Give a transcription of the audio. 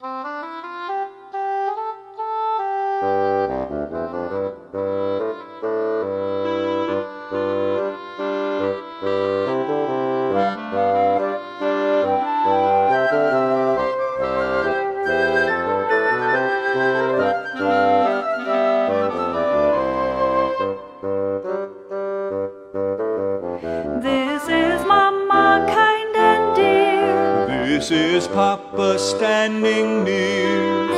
This This is Papa standing near.